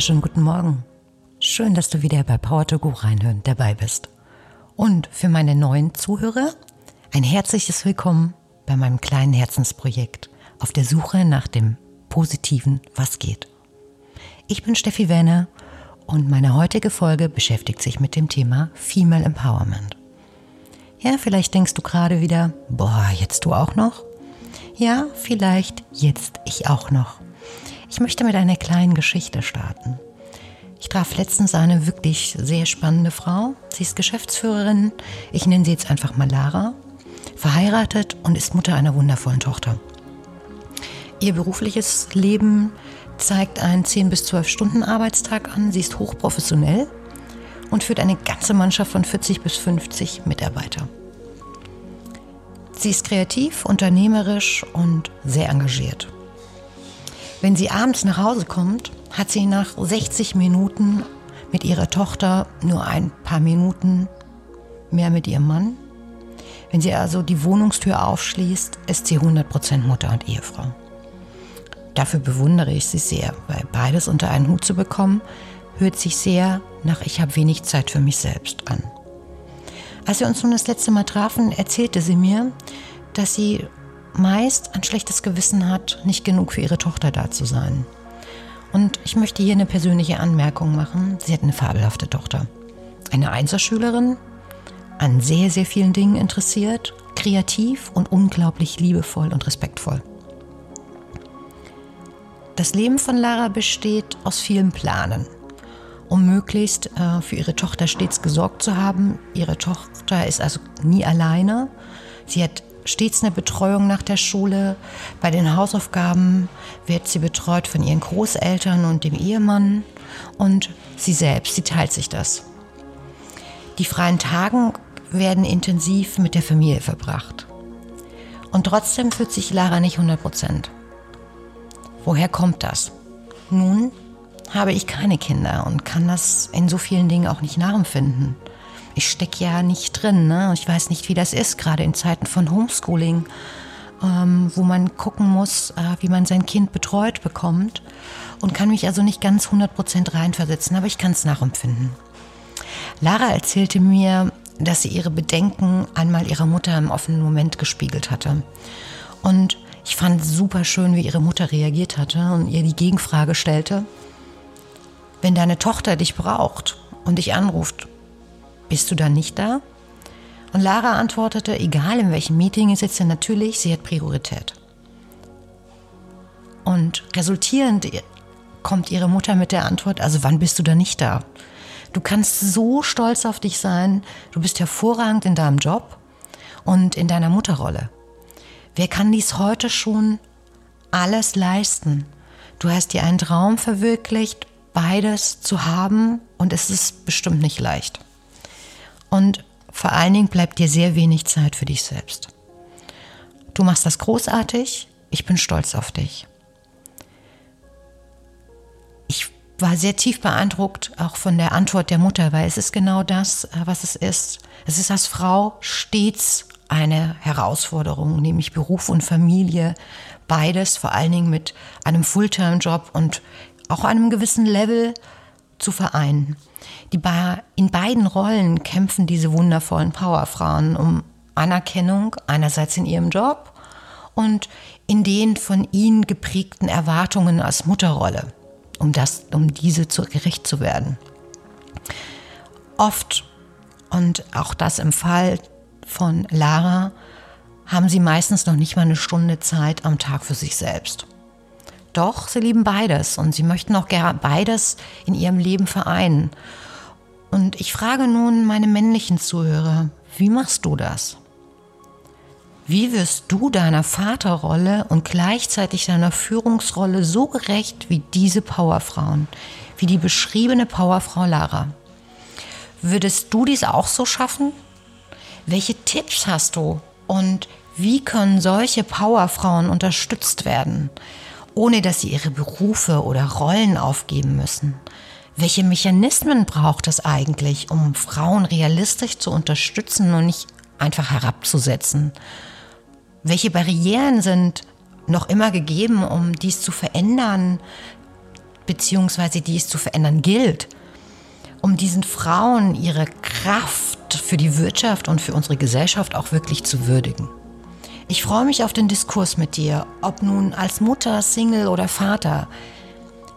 wunderschönen guten Morgen. Schön, dass du wieder bei Power to Go reinhören dabei bist. Und für meine neuen Zuhörer ein herzliches Willkommen bei meinem kleinen Herzensprojekt auf der Suche nach dem positiven Was geht. Ich bin Steffi Werner und meine heutige Folge beschäftigt sich mit dem Thema Female Empowerment. Ja, vielleicht denkst du gerade wieder, boah, jetzt du auch noch? Ja, vielleicht jetzt ich auch noch. Ich möchte mit einer kleinen Geschichte starten. Ich traf letztens eine wirklich sehr spannende Frau. Sie ist Geschäftsführerin. Ich nenne sie jetzt einfach mal Lara. Verheiratet und ist Mutter einer wundervollen Tochter. Ihr berufliches Leben zeigt einen 10 bis 12 Stunden Arbeitstag an. Sie ist hochprofessionell und führt eine ganze Mannschaft von 40 bis 50 Mitarbeiter. Sie ist kreativ, unternehmerisch und sehr engagiert. Wenn sie abends nach Hause kommt, hat sie nach 60 Minuten mit ihrer Tochter nur ein paar Minuten mehr mit ihrem Mann. Wenn sie also die Wohnungstür aufschließt, ist sie 100% Mutter und Ehefrau. Dafür bewundere ich sie sehr, weil beides unter einen Hut zu bekommen, hört sich sehr nach Ich habe wenig Zeit für mich selbst an. Als wir uns nun das letzte Mal trafen, erzählte sie mir, dass sie meist ein schlechtes Gewissen hat, nicht genug für ihre Tochter da zu sein. Und ich möchte hier eine persönliche Anmerkung machen. Sie hat eine fabelhafte Tochter. Eine Einserschülerin, an sehr, sehr vielen Dingen interessiert, kreativ und unglaublich liebevoll und respektvoll. Das Leben von Lara besteht aus vielen Planen. Um möglichst äh, für ihre Tochter stets gesorgt zu haben. Ihre Tochter ist also nie alleine. Sie hat stets eine Betreuung nach der Schule. Bei den Hausaufgaben wird sie betreut von ihren Großeltern und dem Ehemann. Und sie selbst, sie teilt sich das. Die freien Tagen werden intensiv mit der Familie verbracht. Und trotzdem fühlt sich Lara nicht 100 Prozent. Woher kommt das? Nun habe ich keine Kinder und kann das in so vielen Dingen auch nicht nachempfinden ich stecke ja nicht drin. Ne? Ich weiß nicht, wie das ist, gerade in Zeiten von Homeschooling, ähm, wo man gucken muss, äh, wie man sein Kind betreut bekommt und kann mich also nicht ganz 100% reinversetzen, aber ich kann es nachempfinden. Lara erzählte mir, dass sie ihre Bedenken einmal ihrer Mutter im offenen Moment gespiegelt hatte. Und ich fand super schön, wie ihre Mutter reagiert hatte und ihr die Gegenfrage stellte, wenn deine Tochter dich braucht und dich anruft, bist du dann nicht da? Und Lara antwortete, egal in welchem Meeting ich sitze, natürlich, sie hat Priorität. Und resultierend kommt ihre Mutter mit der Antwort, also wann bist du da nicht da? Du kannst so stolz auf dich sein, du bist hervorragend in deinem Job und in deiner Mutterrolle. Wer kann dies heute schon alles leisten? Du hast dir einen Traum verwirklicht, beides zu haben und es ist bestimmt nicht leicht. Und vor allen Dingen bleibt dir sehr wenig Zeit für dich selbst. Du machst das großartig, ich bin stolz auf dich. Ich war sehr tief beeindruckt auch von der Antwort der Mutter, weil es ist genau das, äh, was es ist. Es ist als Frau stets eine Herausforderung, nämlich Beruf und Familie, beides vor allen Dingen mit einem Fulltime-Job und auch einem gewissen Level zu vereinen. Die in beiden Rollen kämpfen diese wundervollen Powerfrauen um Anerkennung, einerseits in ihrem Job und in den von ihnen geprägten Erwartungen als Mutterrolle, um, das, um diese zu, gerecht zu werden. Oft, und auch das im Fall von Lara, haben sie meistens noch nicht mal eine Stunde Zeit am Tag für sich selbst. Doch, sie lieben beides und sie möchten auch gerne beides in ihrem Leben vereinen. Und ich frage nun meine männlichen Zuhörer, wie machst du das? Wie wirst du deiner Vaterrolle und gleichzeitig deiner Führungsrolle so gerecht wie diese Powerfrauen, wie die beschriebene Powerfrau Lara? Würdest du dies auch so schaffen? Welche Tipps hast du und wie können solche Powerfrauen unterstützt werden? Ohne dass sie ihre Berufe oder Rollen aufgeben müssen. Welche Mechanismen braucht es eigentlich, um Frauen realistisch zu unterstützen und nicht einfach herabzusetzen? Welche Barrieren sind noch immer gegeben, um dies zu verändern? beziehungsweise die es zu verändern gilt, um diesen Frauen ihre Kraft für die Wirtschaft und für unsere Gesellschaft auch wirklich zu würdigen. Ich freue mich auf den Diskurs mit dir, ob nun als Mutter, Single oder Vater,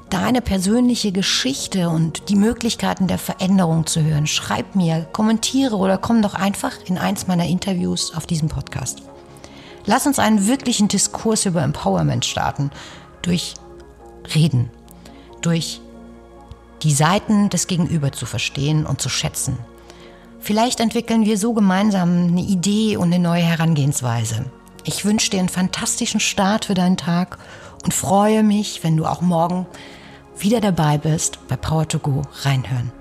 deine persönliche Geschichte und die Möglichkeiten der Veränderung zu hören. Schreib mir, kommentiere oder komm doch einfach in eins meiner Interviews auf diesem Podcast. Lass uns einen wirklichen Diskurs über Empowerment starten. Durch Reden. Durch die Seiten des Gegenüber zu verstehen und zu schätzen. Vielleicht entwickeln wir so gemeinsam eine Idee und eine neue Herangehensweise. Ich wünsche dir einen fantastischen Start für deinen Tag und freue mich, wenn du auch morgen wieder dabei bist bei Power to Go reinhören.